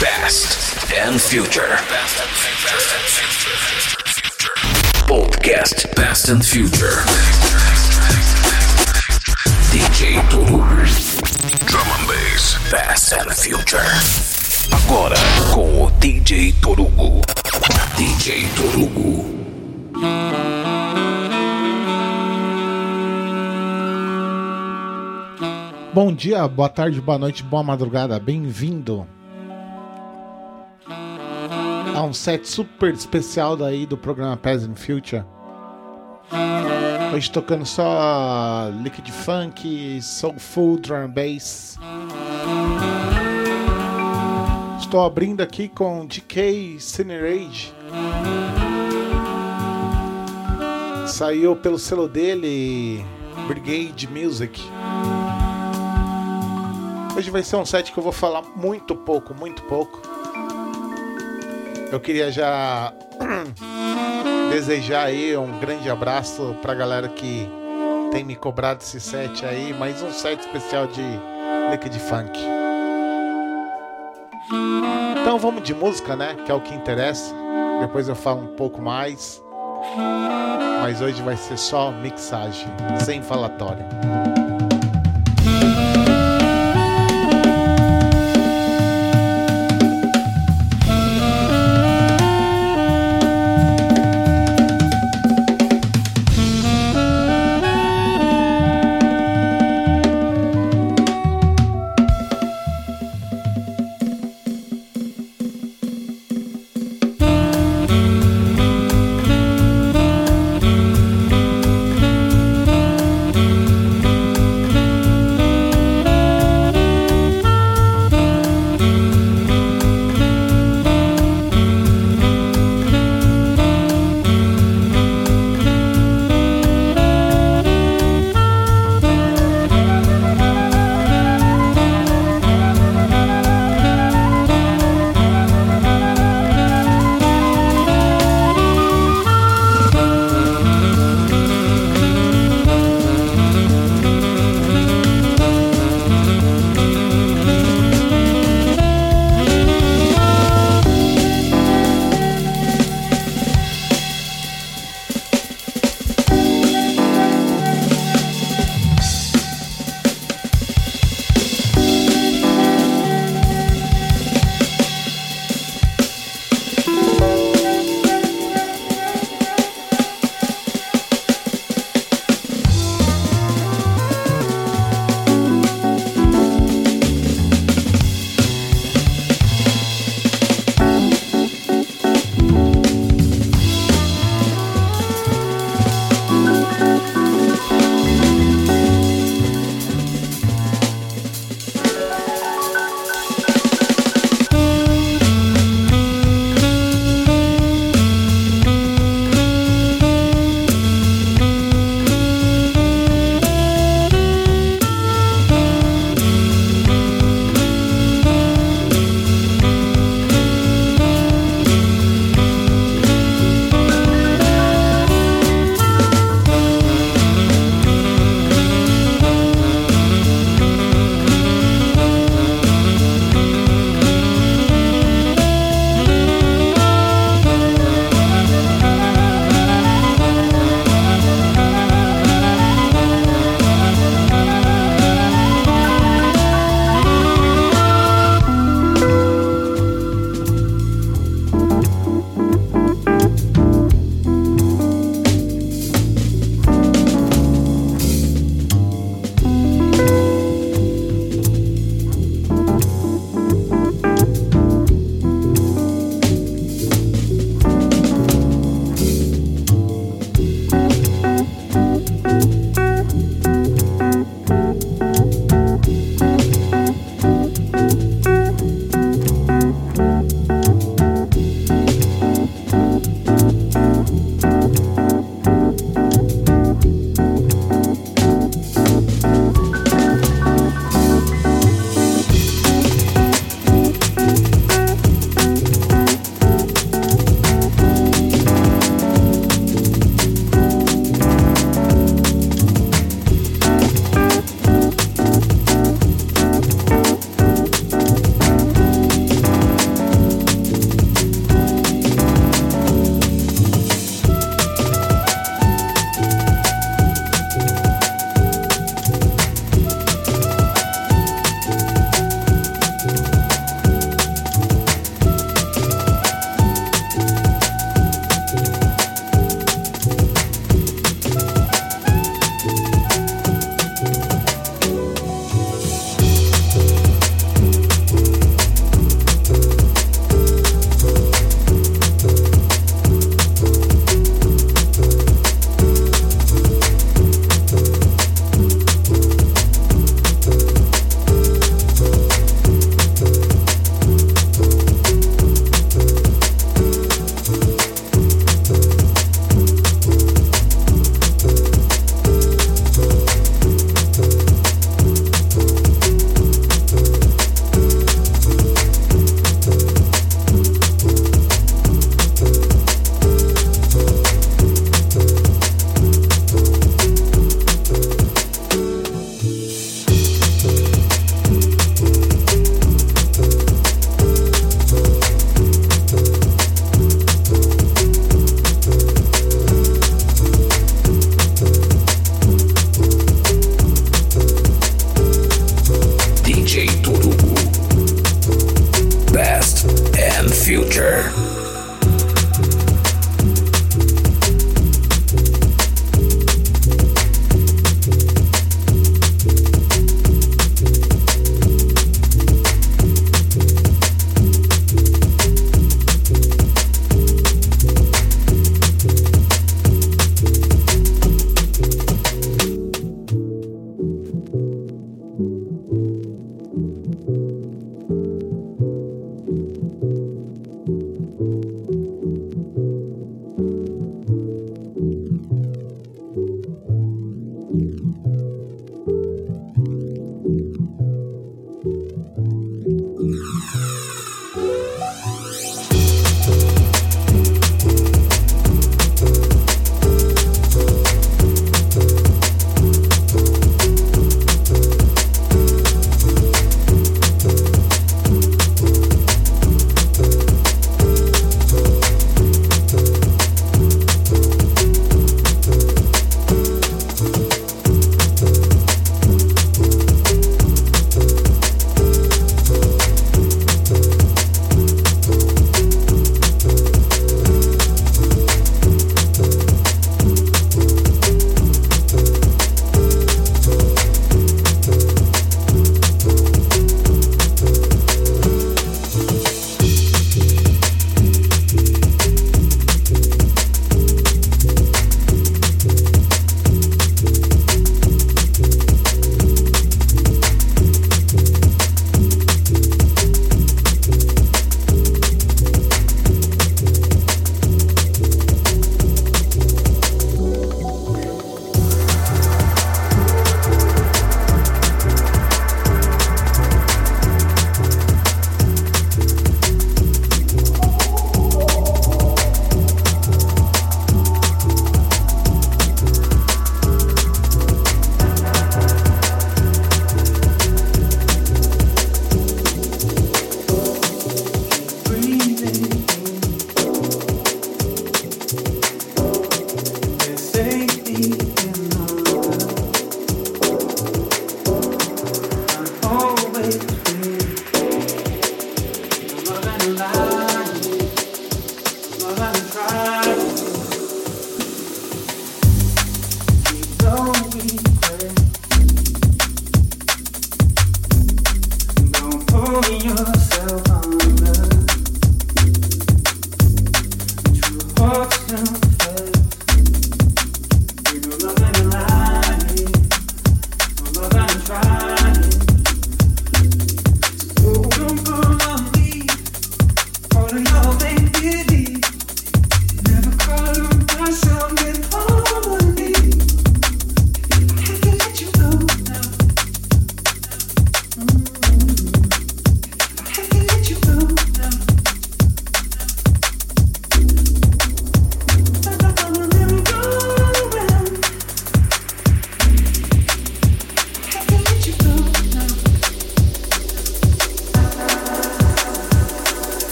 Past and Future. Podcast Past and Future. DJ Toru. Drum and Bass. Past and Future. Agora com o DJ Torugo. DJ Torugo. Bom dia, boa tarde, boa noite, boa madrugada, bem-vindo a um set super especial daí do programa Peasant Future. Hoje tocando só liquid funk, soulful, drum bass. Estou abrindo aqui com DK Cinerage. Saiu pelo selo dele, Brigade Music. Hoje vai ser um set que eu vou falar muito pouco, muito pouco. Eu queria já desejar aí um grande abraço pra galera que tem me cobrado esse set aí, mais um set especial de Liquid Funk. Então vamos de música, né? Que é o que interessa. Depois eu falo um pouco mais. Mas hoje vai ser só mixagem, sem falatório.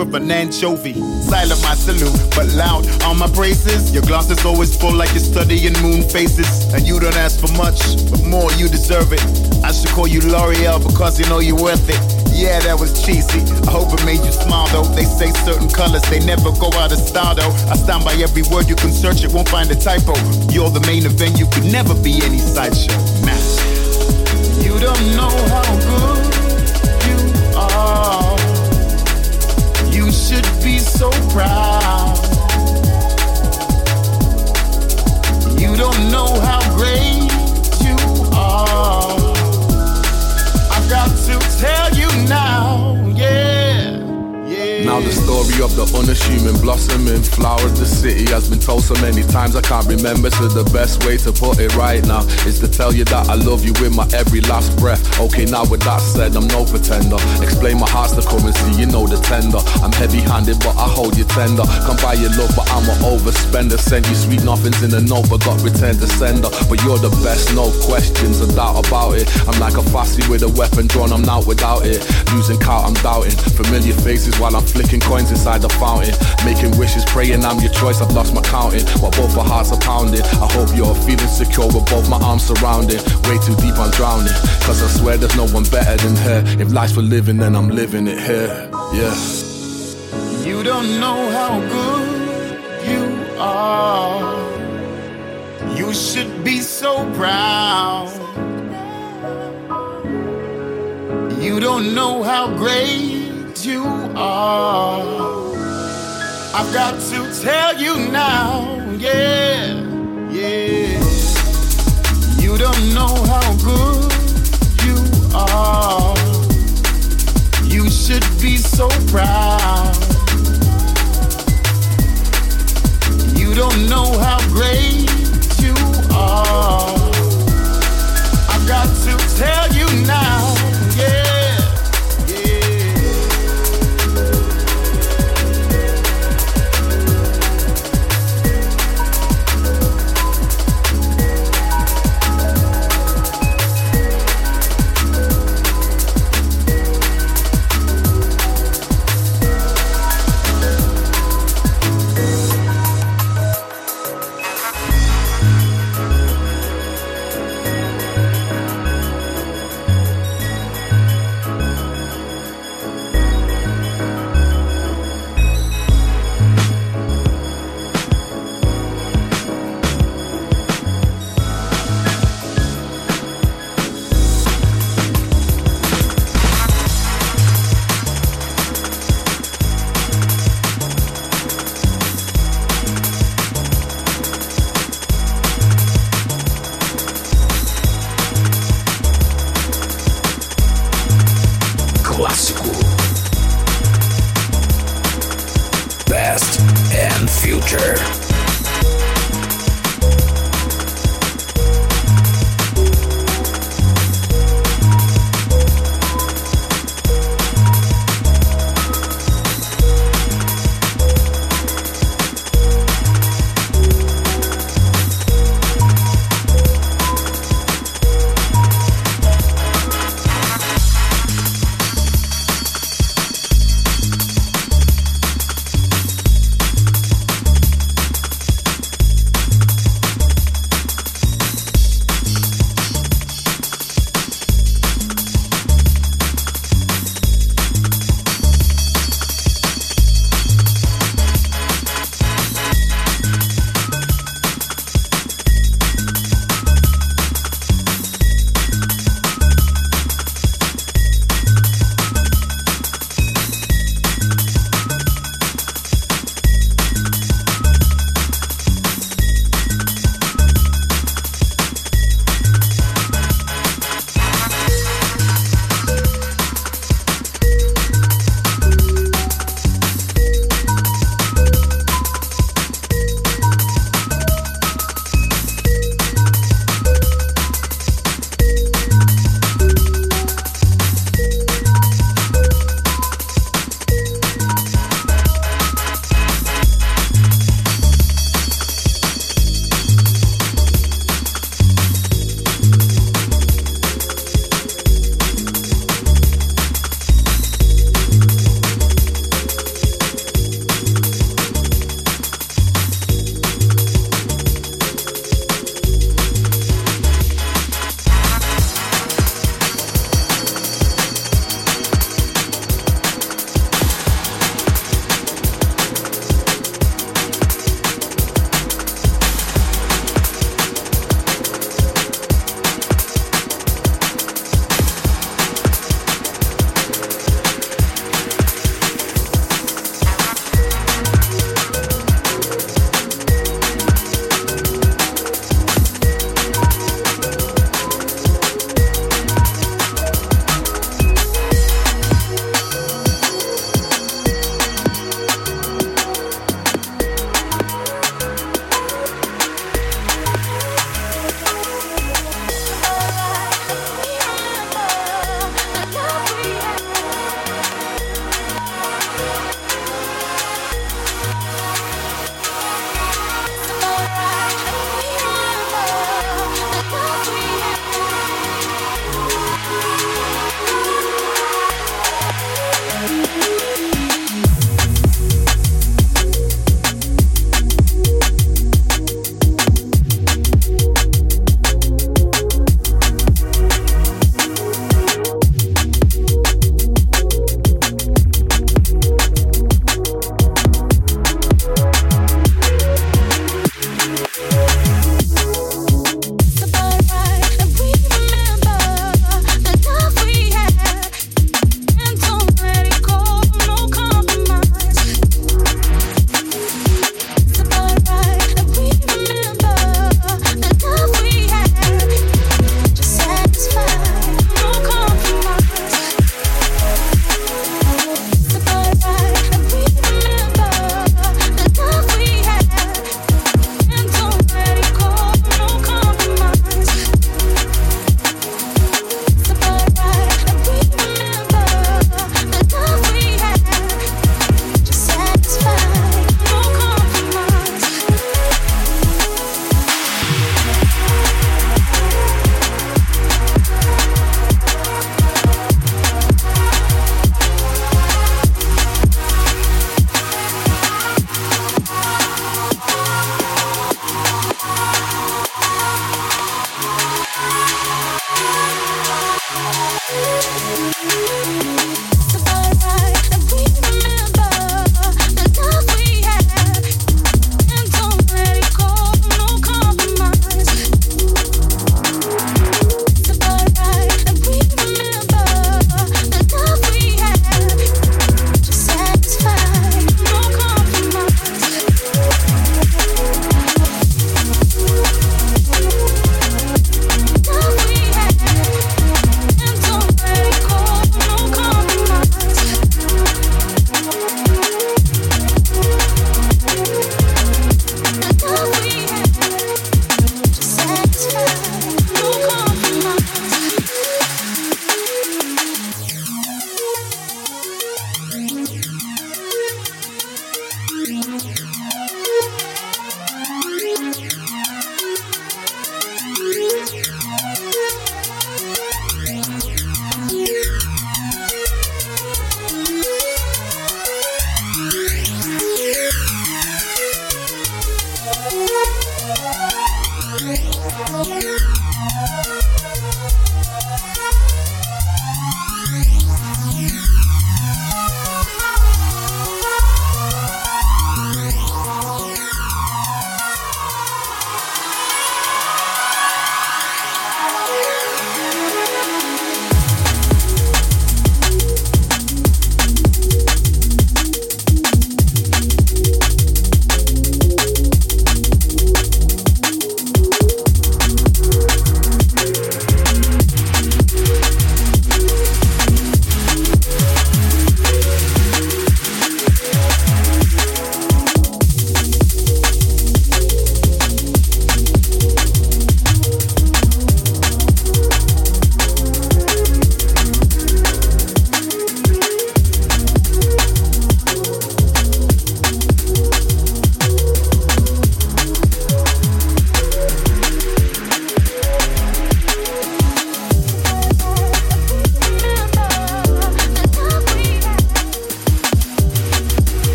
Of an anchovy. Silent my salute, but loud on my praises. Your glass is always full like you're studying moon faces. And you don't ask for much, but more you deserve it. I should call you L'Oreal because you know you're worth it. Yeah, that was cheesy. I hope it made you smile though. They say certain colors, they never go out of style though. I stand by every word, you can search it, won't find a typo. You're the main event, you could never be any sideshow. Nah. You don't know how good should be so proud. You don't know how great you are. I've got to tell you now, yeah. Now the story of the unassuming blossoming flower of the city has been told so many times I can't remember. So the best way to put it right now is to tell you that I love you with my every last breath. Okay, now with that said, I'm no pretender. Explain my heart's the currency, you know the tender. I'm heavy-handed, but I hold you tender. Come buy your love, but I'm an overspender. Send you sweet nothings in a note, but got returned to sender. But you're the best, no questions, a doubt about it. I'm like a fussy with a weapon drawn, I'm not without it. Losing count, I'm doubting. Familiar faces while I'm flicking coins inside the fountain. Making wishes, praying I'm your choice, I've lost my counting. While both our hearts are pounding. I hope you're feeling secure with both my arms surrounding. Way too deep, I'm drowning. Cause I swear there's no one better than her. If life's for living, then I'm living it here. Yeah. You don't know how good you are. You should be so proud. You don't know how great you are. I've got to tell you now, yeah, yeah. You don't know how good you are. You should be so proud. You don't know how great you are. I've got to tell you now, yeah.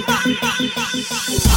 Bye.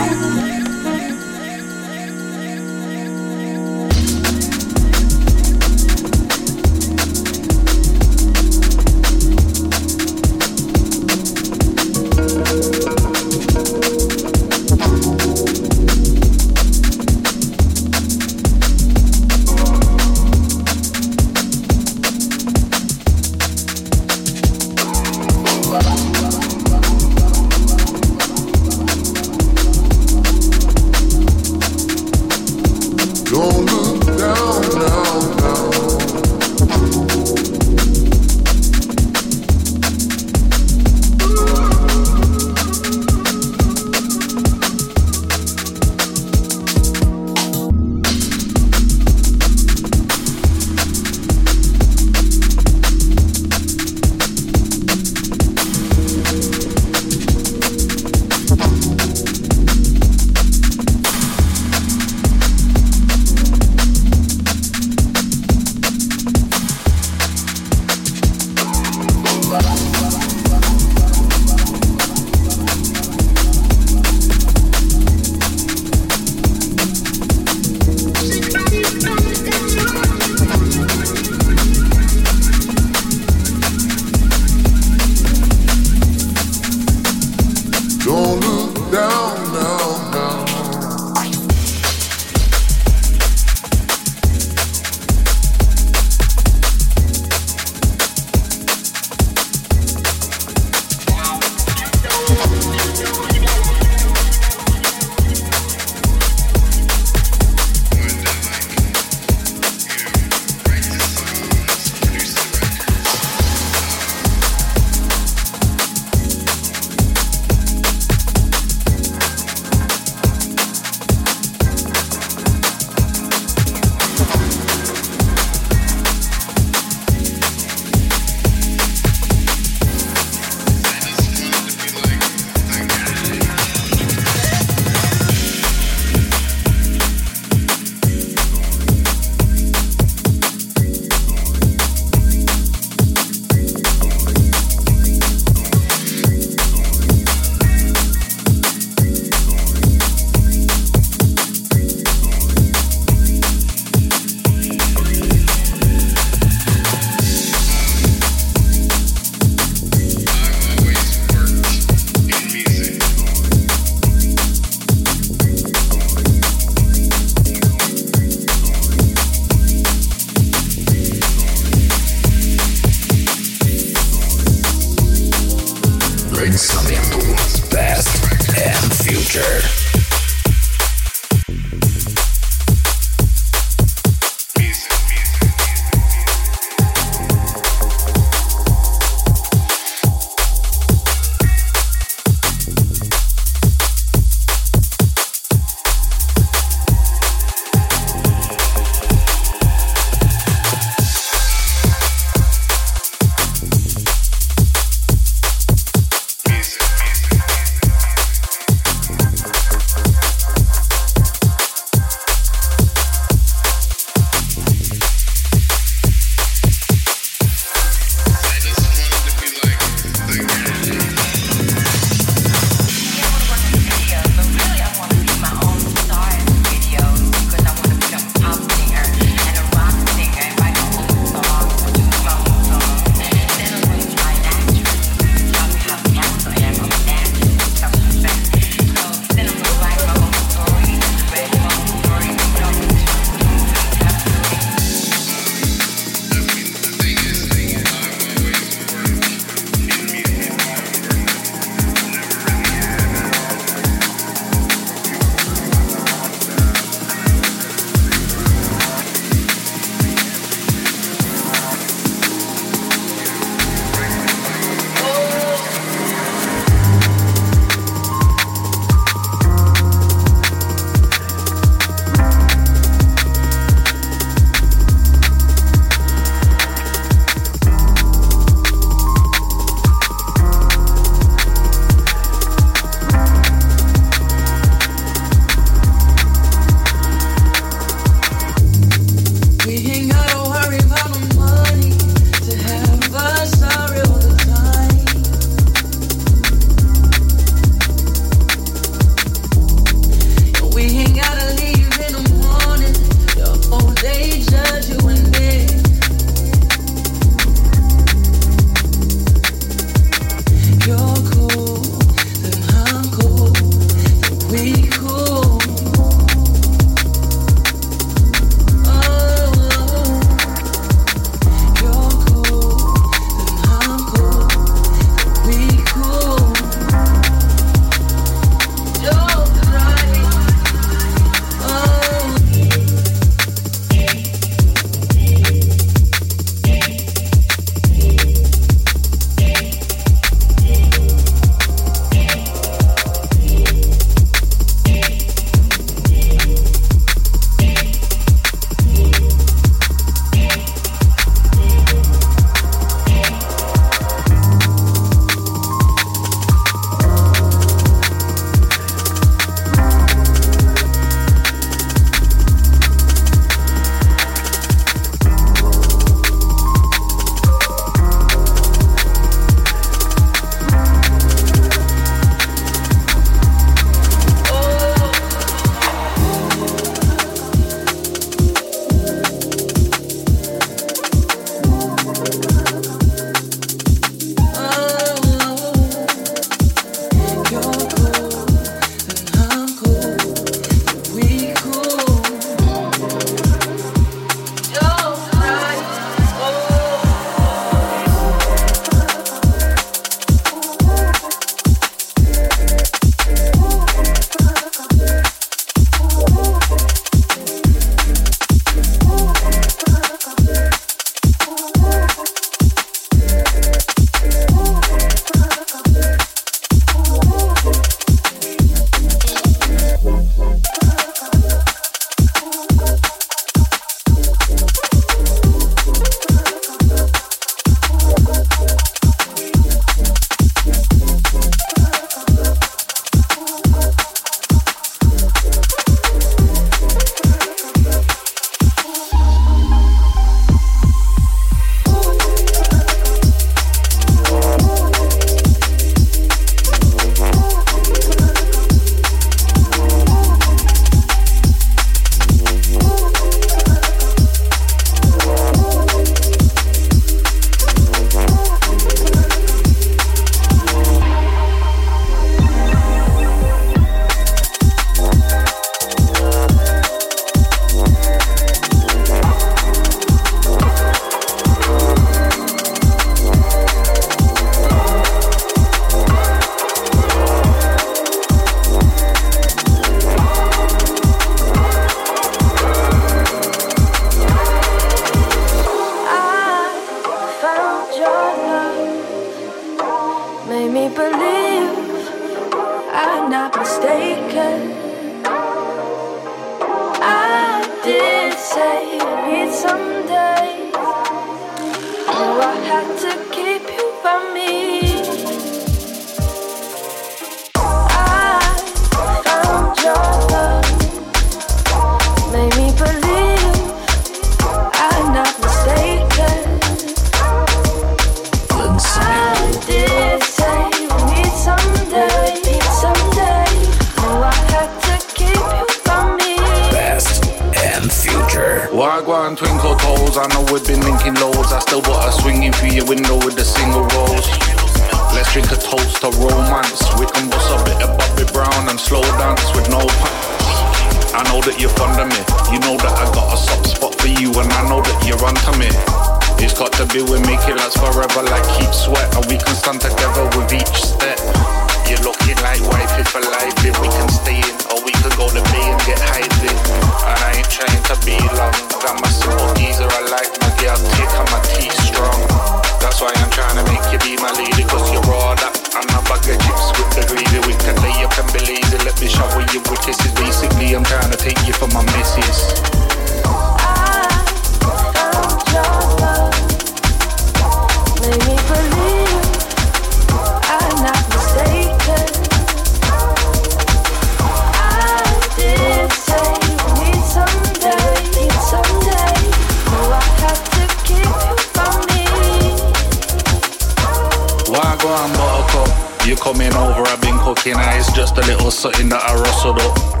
Why go and buttercup? You coming over, I've been cooking, and it's just a little something that I rustled up.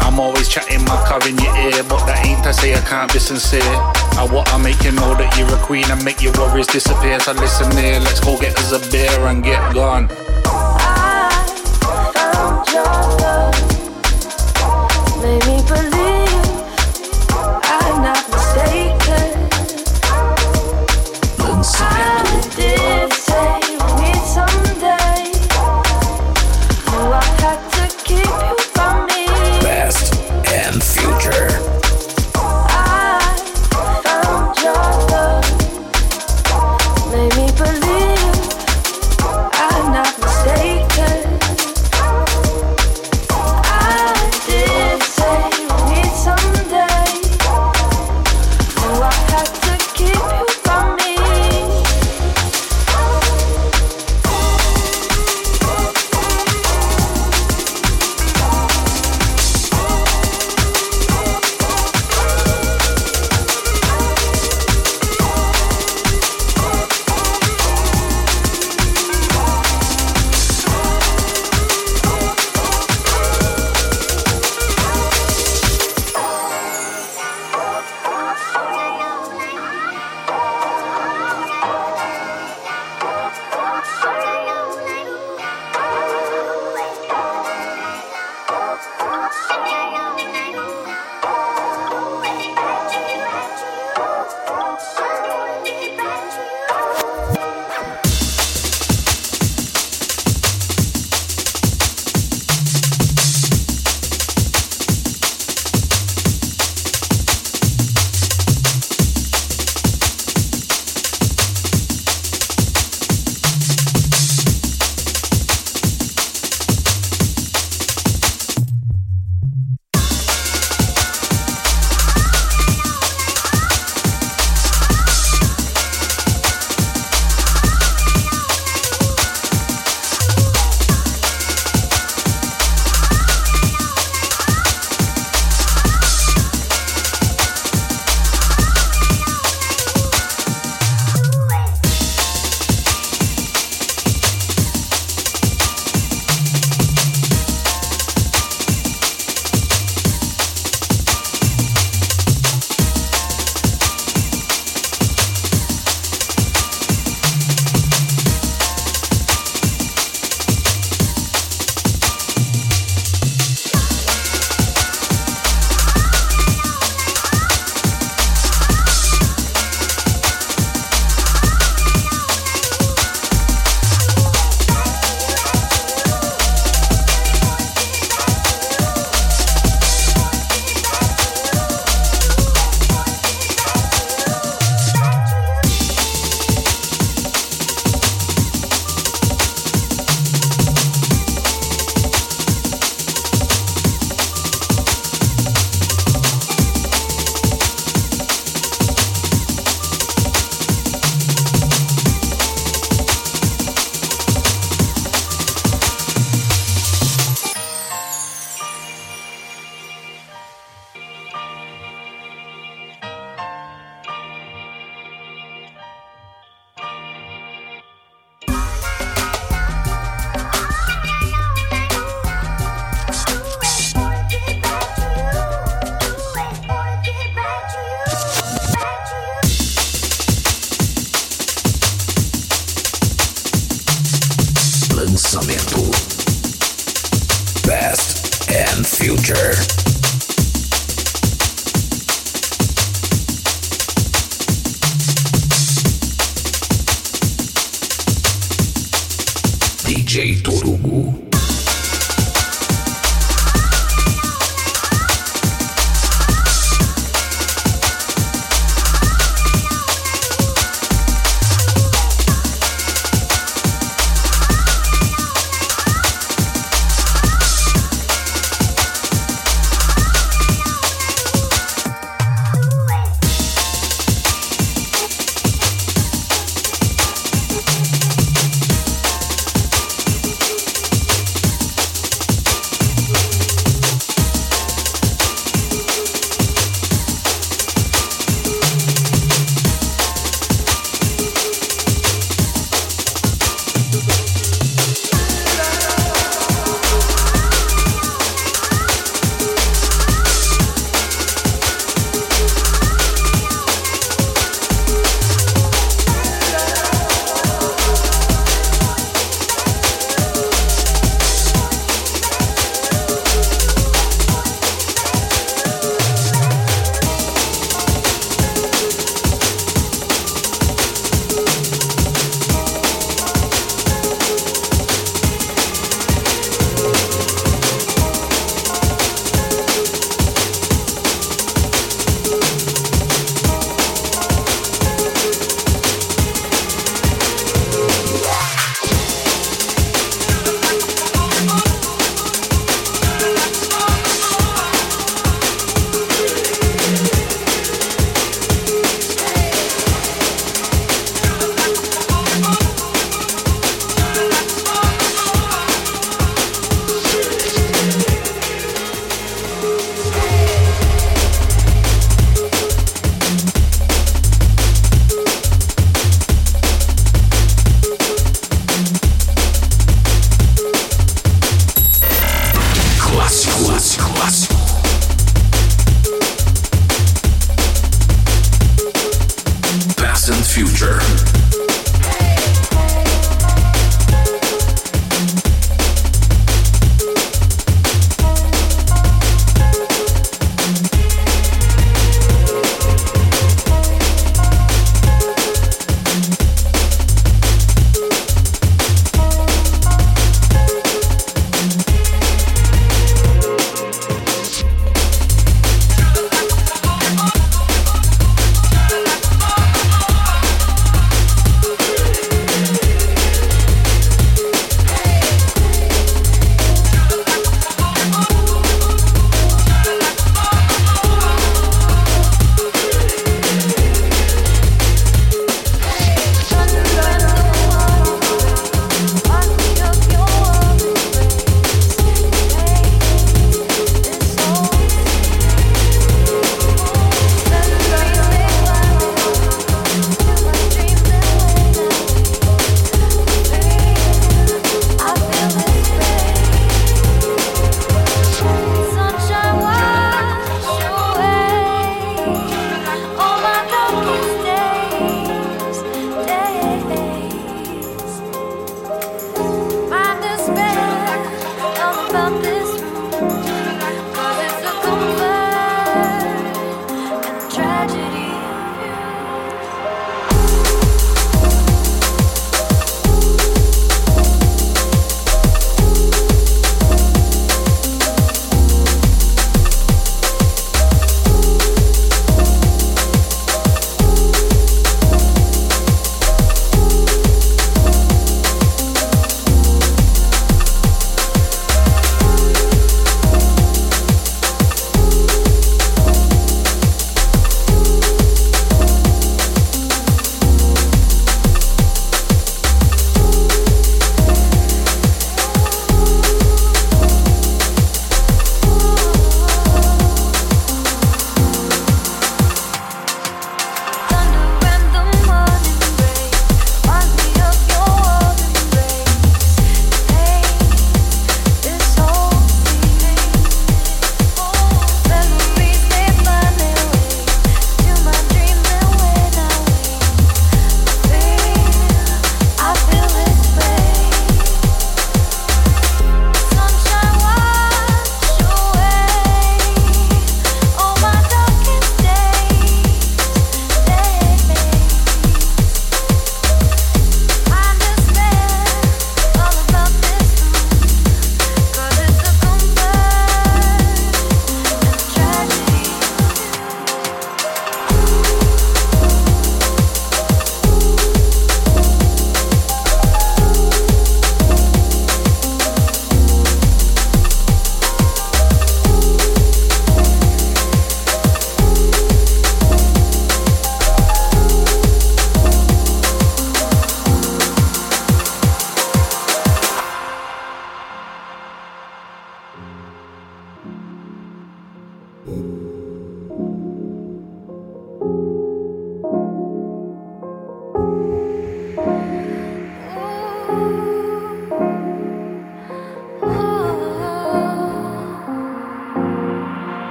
I'm always chatting my car in your ear But that ain't to say I can't be sincere. I want to make you know that you're a queen And make your worries disappear. So listen here, let's go get us a beer and get gone. I found your love. Made me believe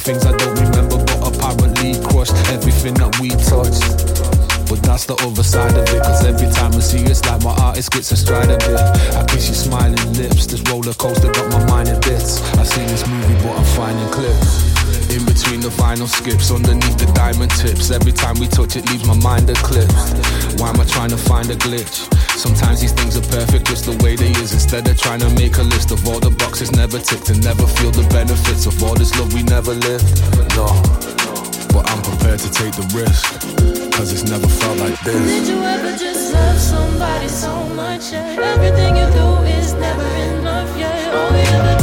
things I don't remember, but apparently crushed everything that we touched. But that's the other side of it, cause every time I see you, it's like my artist gets a stride a. I kiss your smiling lips, this roller coaster got my mind in bits. I see this movie, but I'm finding clips. In between the final skips, underneath the diamond tips. Every time we touch it, leaves my mind eclipsed. Why am I trying to find a glitch? Sometimes these things are perfect just the way they is. Instead of trying to make a list of all the boxes never ticked and never feel the benefits of all this love we never lived. No, but I'm prepared to take the risk. Cause it's never felt like this. Did you ever just love somebody so much? Yeah? Everything you do is never enough. Yeah, all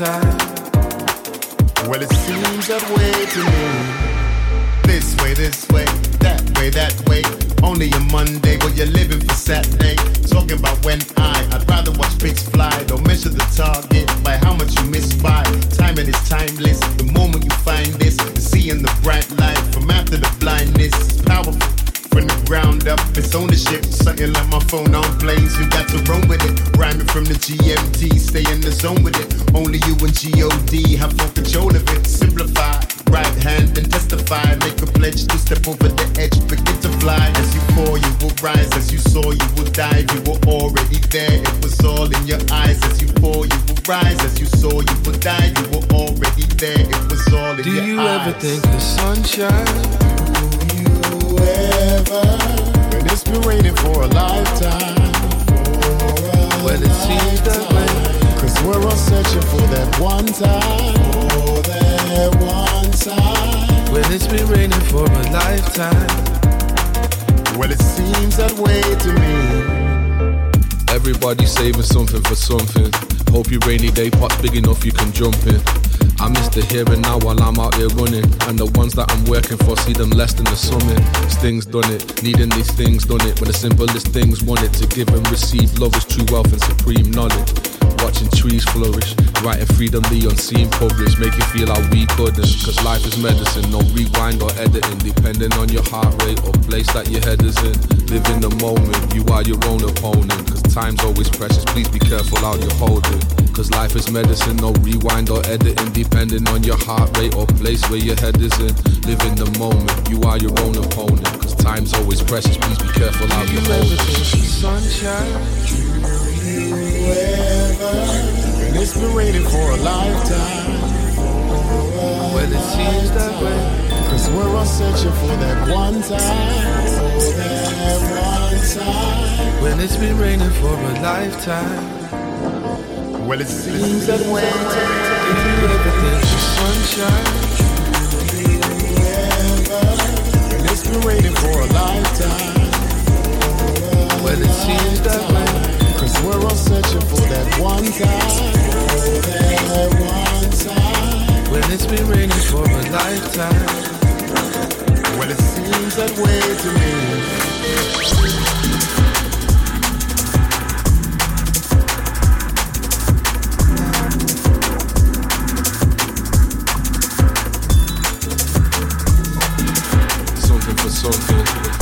lifetime. Well, it seems that way to me. This way, this way, that way, that way. Only a Monday, but you're living for Saturday. Talking about when I, I'd rather watch pigs fly. Don't measure the target by how much you miss by. Timing it is timeless. The moment you find this, seeing the bright light from after the blindness is powerful. Ground up, it's ownership. Something like my phone on planes, you got to roam with it. Rhyming from the GMT, stay in the zone with it. Only you and God have full control of it. Simplify, right hand and testify. Make a pledge to step over the edge, begin to fly. As you fall, you will rise. As you saw, you will dive. You were already there, it was all in your eyes. As you fall, you will rise. As you saw, you will dive. You were already there, it was all in Do your eyes. Do you ever think the sunshine? It's been raining for a lifetime? Well, it seems that way. Cause we're all searching for that one time. For that one time. When it's been raining for a lifetime. Well, it seems that way to me. Everybody saving something for something. Hope your rainy day pot's big enough you can jump in. I miss the here and now while I'm out here running. And the ones that I'm working for see them less than the summit. Stings done it, needing these things done it. When the simplest things want it to give and receive. Love is true wealth and supreme knowledge. Watching trees flourish, writing freedom the unseen published, make you feel like we couldn't. Cause life is medicine, no rewind or editing, depending on your heart rate or place that your head is in. Live in the moment, you are your own opponent. Cause time's always precious, please be careful how you hold it. Cause life is medicine, no rewind or editing, depending on your heart rate or place where your head is in. Live in the moment, you are your own opponent. Cause time's always precious, please be careful how you hold it. Sunshine. When it's been raining for a lifetime. Well, it seems that way. Cause we're all searching for that one time. For that one time. When it's been raining for a lifetime. Well, it seems that way If you sunshine, When it's been raining for a lifetime. well, it seems that way. We're all searching for that one time. That one time. When it's been raining for a lifetime. Well, it seems that way to me. Something.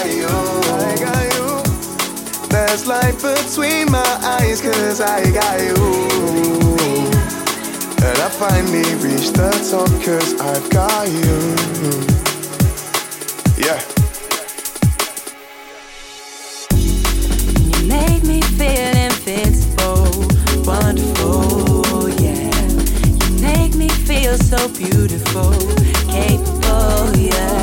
I got you. There's light between my eyes, cause I got you. And I finally reached the top, cause I've got you. Yeah. You make me feel invincible, wonderful, yeah. You make me feel so beautiful, capable, yeah.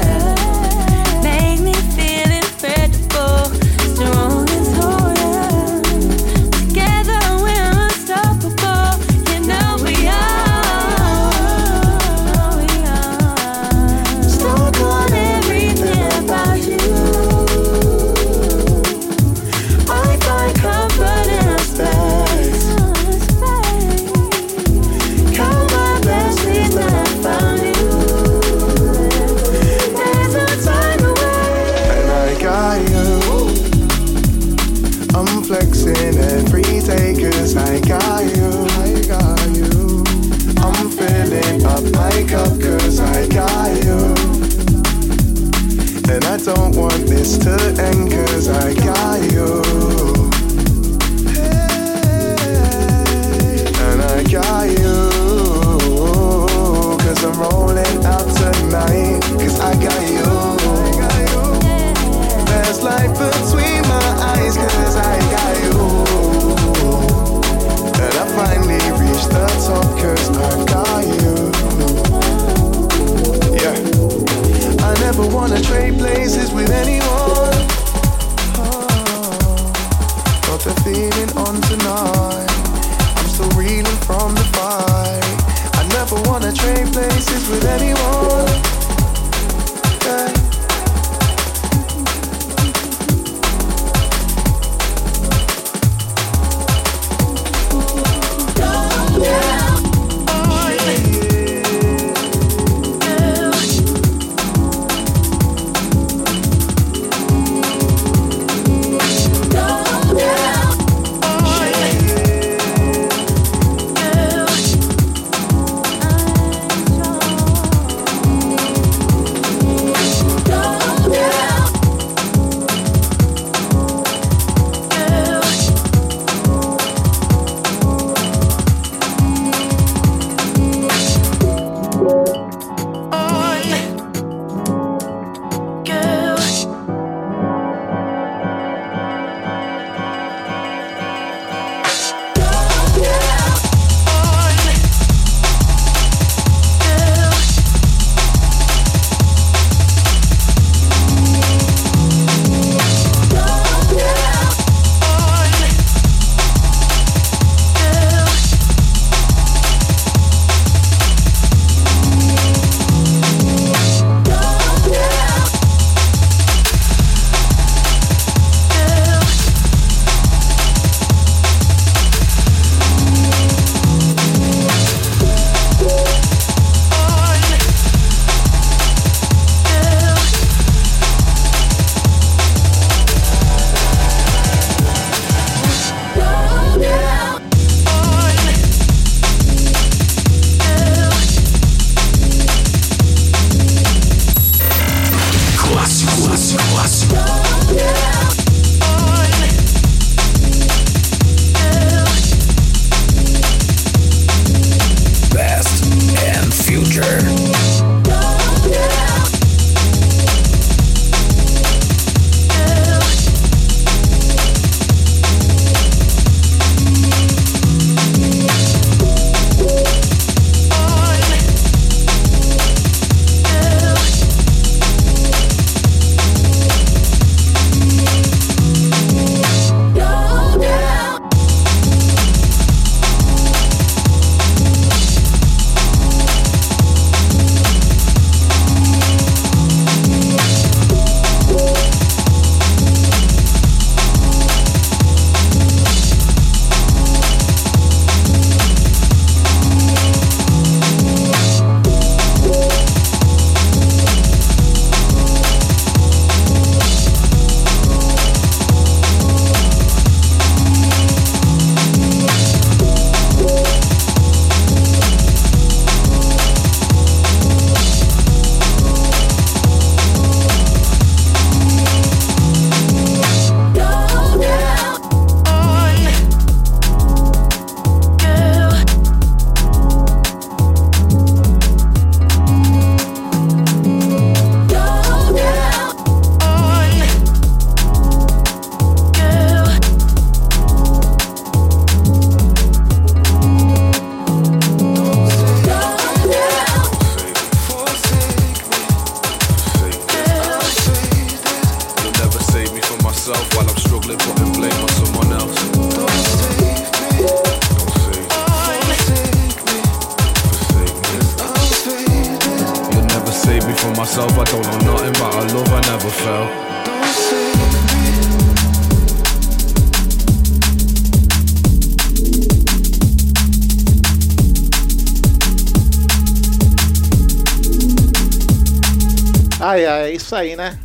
Aí, né?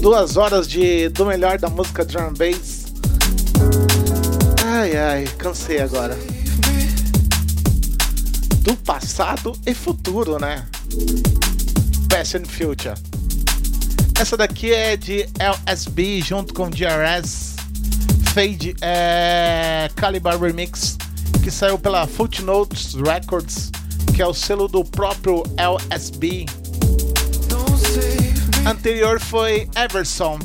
Duas horas de, do melhor da música drum and bass. Ai, ai, cansei agora. Do passado e futuro, né? Past and Future. Essa daqui é de LSB junto com DRS. Fade é Caliber Remix, que saiu pela Footnotes Records, que é o selo do próprio LSB. Anterior foi Everson,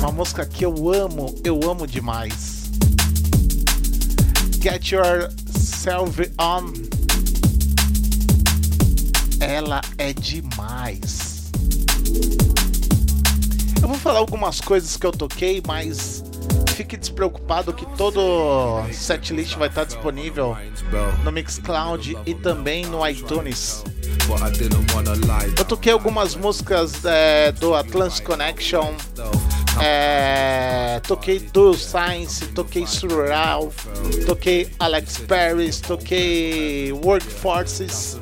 uma música que eu amo, eu amo demais. Get Yourself On. Ela é demais. Eu vou falar algumas coisas que eu toquei, mas fique despreocupado que todo setlist vai estar disponível no Mixcloud e também no iTunes. Eu toquei algumas músicas é, do Atlantic Connection, é, toquei do Science, toquei Surreal, toquei Alex Paris, toquei Workforces,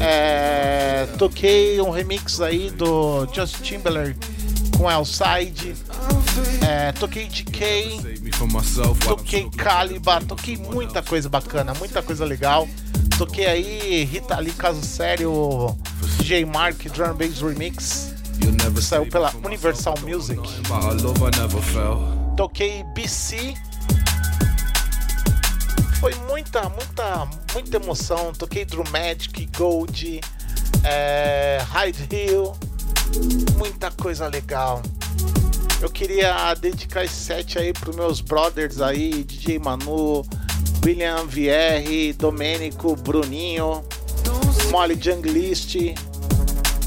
é, toquei um remix aí do Justin Timberlake com Elside, é, toquei DK, toquei. Caliba, toquei muita coisa bacana, muita coisa legal. Toquei aí Rita Lee, caso sério, DJ Mark Drum Bass Remix. Saiu pela Universal Music. Toquei BC. Foi muita, muita, muita emoção. Toquei Drumatic, Gold, é, Hyde Hill. Muita coisa legal. Eu queria dedicar esse set aí pros meus brothers aí, DJ Manu, William VR, Domênico, Bruninho, Molly Junglist,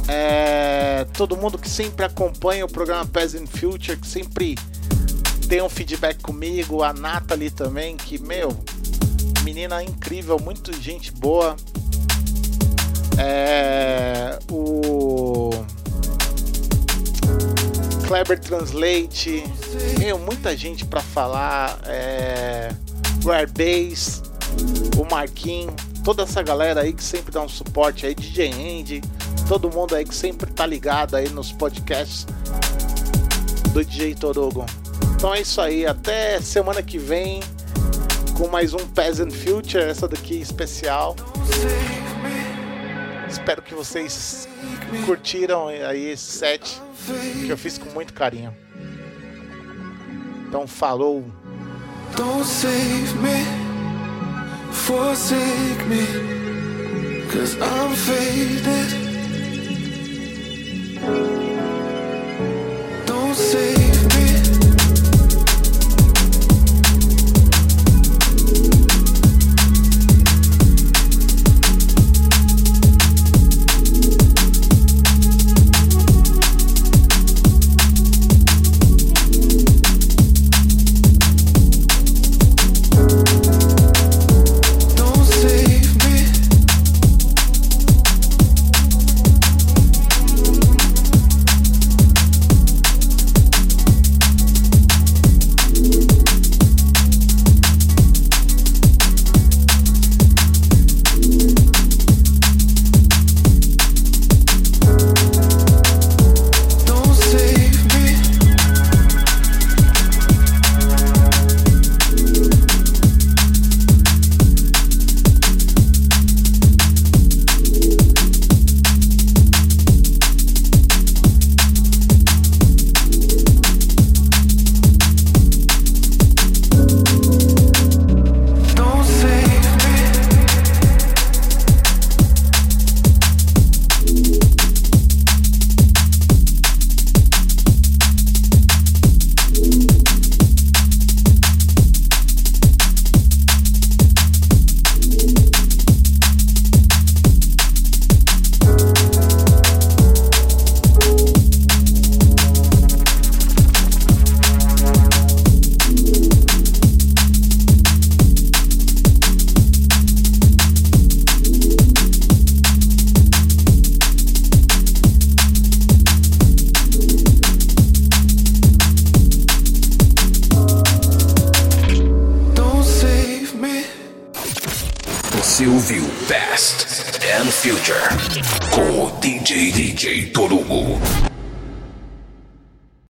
é, todo mundo que sempre acompanha o programa Peasant Future, que sempre tem um feedback comigo, a Nathalie também, que, meu, menina incrível, muito gente boa. É, o Kleber Translate, meu, muita gente pra falar. É, Rare Bass, o Marquinhos, toda essa galera aí que sempre dá um suporte aí, DJ Andy, todo mundo aí que sempre tá ligado aí nos podcasts do DJ Torugo. Então é isso aí, até semana que vem com mais um Peasant Future, essa daqui especial. Espero que vocês curtiram aí esse set que eu fiz com muito carinho. Então falou. Don't save me, forsake me, cause I'm faded. Don't save